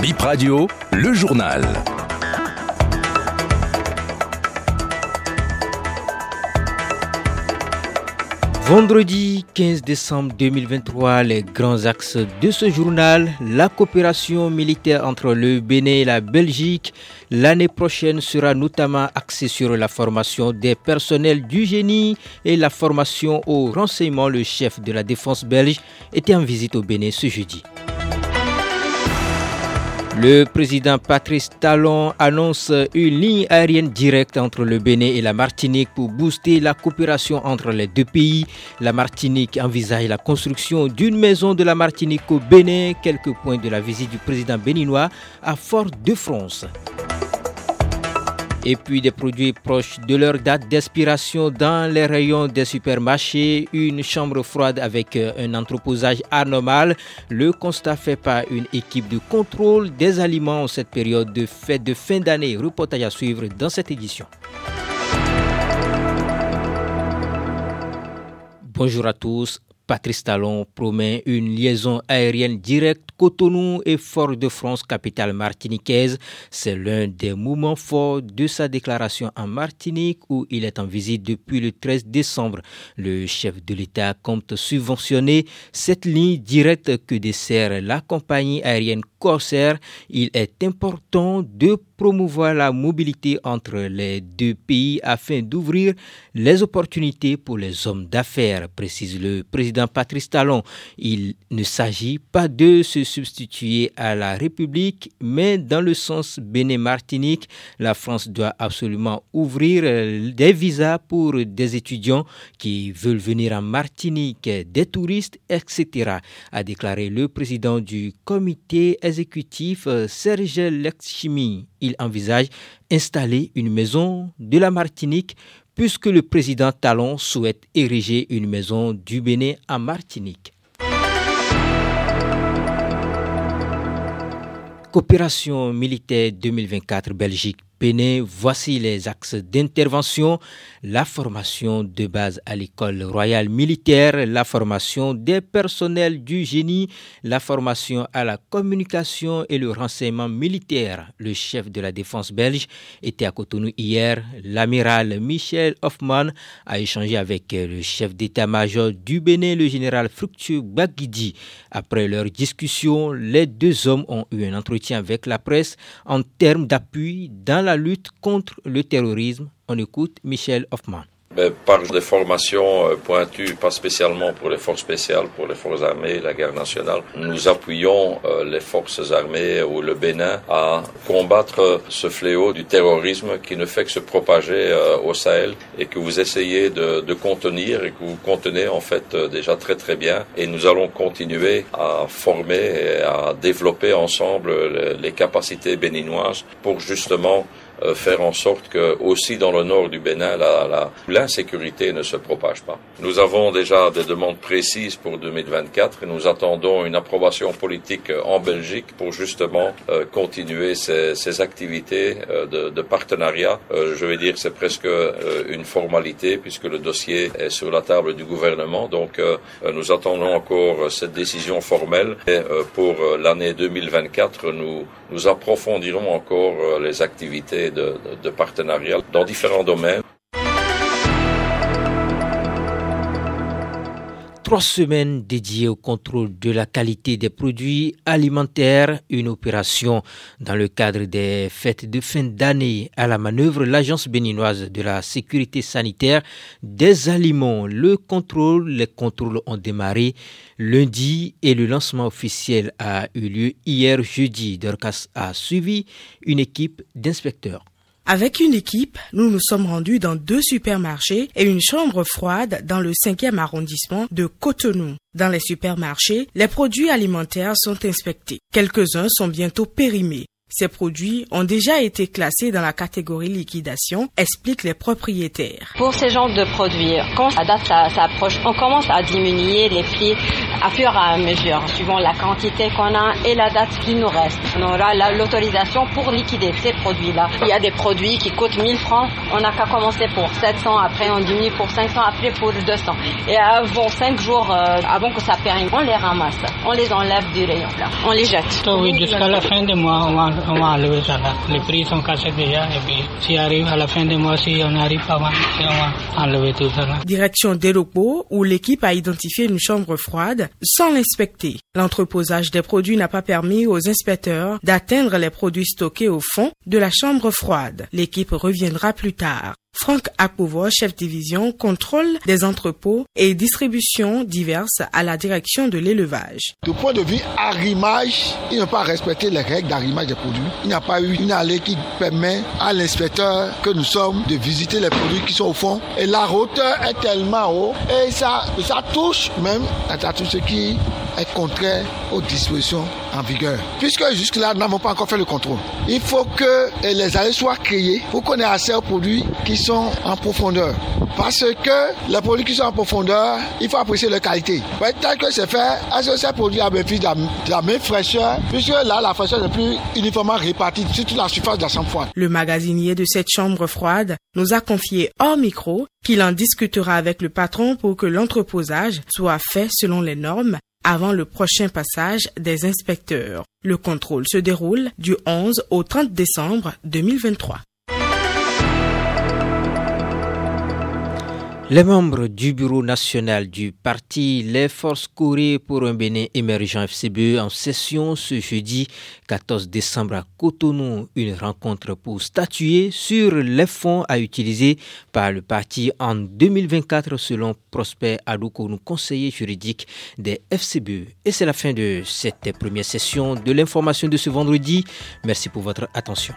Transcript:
Bip Radio, le journal. Vendredi 15 décembre 2023, les grands axes de ce journal, la coopération militaire entre le Bénin et la Belgique. L'année prochaine sera notamment axée sur la formation des personnels du génie et la formation au renseignement. Le chef de la défense belge était en visite au Bénin ce jeudi. Le président Patrice Talon annonce une ligne aérienne directe entre le Bénin et la Martinique pour booster la coopération entre les deux pays. La Martinique envisage la construction d'une maison de la Martinique au Bénin, quelques points de la visite du président béninois à Fort-de-France et puis des produits proches de leur date d'expiration dans les rayons des supermarchés, une chambre froide avec euh, un entreposage anormal. Le constat fait par une équipe de contrôle des aliments en cette période de fête de fin d'année. Reportage à suivre dans cette édition. Bonjour à tous. Patrice Talon promet une liaison aérienne directe Cotonou et Fort-de-France, capitale martiniquaise. C'est l'un des moments forts de sa déclaration en Martinique où il est en visite depuis le 13 décembre. Le chef de l'État compte subventionner cette ligne directe que dessert la compagnie aérienne Corsair. Il est important de promouvoir la mobilité entre les deux pays afin d'ouvrir les opportunités pour les hommes d'affaires, précise le président Patrice Talon. Il ne s'agit pas de se substituer à la République, mais dans le sens Bénin-Martinique, la France doit absolument ouvrir des visas pour des étudiants qui veulent venir en Martinique, des touristes, etc., a déclaré le président du comité exécutif Serge Lexchimi il envisage installer une maison de la Martinique puisque le président Talon souhaite ériger une maison du Bénin à Martinique. Coopération militaire 2024 Belgique Bénin, voici les axes d'intervention. La formation de base à l'école royale militaire, la formation des personnels du génie, la formation à la communication et le renseignement militaire. Le chef de la défense belge était à Cotonou hier. L'amiral Michel Hoffman a échangé avec le chef d'état-major du Bénin, le général Fructueux Baguidi. Après leur discussion, les deux hommes ont eu un entretien avec la presse en termes d'appui dans la lutte contre le terrorisme. On écoute Michel Hoffman. Ben, par des formations euh, pointues, pas spécialement pour les forces spéciales, pour les forces armées, la guerre nationale, nous appuyons euh, les forces armées ou le Bénin à combattre ce fléau du terrorisme qui ne fait que se propager euh, au Sahel et que vous essayez de, de, contenir et que vous contenez en fait déjà très très bien. Et nous allons continuer à former et à développer ensemble les capacités béninoises pour justement euh, faire en sorte que aussi dans le nord du Bénin, l'insécurité ne se propage pas. Nous avons déjà des demandes précises pour 2024 et nous attendons une approbation politique en Belgique pour justement euh, continuer ces, ces activités euh, de, de, partenariat. je vais dire c'est presque une formalité puisque le dossier est sur la table du gouvernement. Donc nous attendons encore cette décision formelle et pour l'année 2024 nous nous approfondirons encore les activités de, de partenariat dans différents domaines. Trois semaines dédiées au contrôle de la qualité des produits alimentaires, une opération dans le cadre des fêtes de fin d'année à la manœuvre l'Agence béninoise de la sécurité sanitaire des aliments. Le contrôle, les contrôles ont démarré lundi et le lancement officiel a eu lieu hier jeudi. Dorcas a suivi une équipe d'inspecteurs. Avec une équipe, nous nous sommes rendus dans deux supermarchés et une chambre froide dans le 5e arrondissement de Cotonou. Dans les supermarchés, les produits alimentaires sont inspectés. Quelques-uns sont bientôt périmés. Ces produits ont déjà été classés dans la catégorie liquidation, expliquent les propriétaires. Pour ces genres de produits, quand la date s'approche, on commence à diminuer les prix à fur et à mesure, suivant la quantité qu'on a et la date qui nous reste. On aura l'autorisation pour liquider ces produits-là. Il y a des produits qui coûtent 1000 francs, on n'a qu'à commencer pour 700, après on diminue pour 500, après pour 200. Et avant 5 jours, euh, avant que ça périme, on les ramasse, on les enlève du rayon, là. on les jette. Oui, jusqu'à la fin du mois, on va on va enlever ça là. Les prix sont cassés déjà et puis si arrive à la fin du mois, si on arrive pas, on va enlever tout ça. Direction des locaux où l'équipe a identifié une chambre froide sans l'inspecter. L'entreposage des produits n'a pas permis aux inspecteurs d'atteindre les produits stockés au fond de la chambre froide. L'équipe reviendra plus tard. Franck Akpovo, chef division contrôle des entrepôts et distributions diverses à la direction de l'élevage. Du point de vue arrimage, il n'a pas respecté les règles d'arrimage des produits. Il n'y a pas eu une allée qui permet à l'inspecteur que nous sommes de visiter les produits qui sont au fond. Et la hauteur est tellement haut et ça, ça touche même à tout ce qui est contraire aux dispositions en vigueur. Puisque jusque-là, nous n'avons pas encore fait le contrôle. Il faut que les allées soient créées pour qu'on ait accès aux produits qui sont en profondeur. Parce que les produits qui sont en profondeur, il faut apprécier leur qualité. Peut-être que c'est fait, est-ce que ces produits ont bénéfice de la, même fraîcheur? Puisque là, la fraîcheur n'est plus uniformément répartie sur toute la surface de la chambre froide. Le magasinier de cette chambre froide nous a confié hors micro qu'il en discutera avec le patron pour que l'entreposage soit fait selon les normes avant le prochain passage des inspecteurs. Le contrôle se déroule du 11 au 30 décembre 2023. Les membres du bureau national du parti Les Forces Corées pour un Bénin émergent FCBE en session ce jeudi 14 décembre à Cotonou, une rencontre pour statuer sur les fonds à utiliser par le parti en 2024 selon Prosper Adoukonou, conseiller juridique des FCBE. Et c'est la fin de cette première session de l'information de ce vendredi. Merci pour votre attention.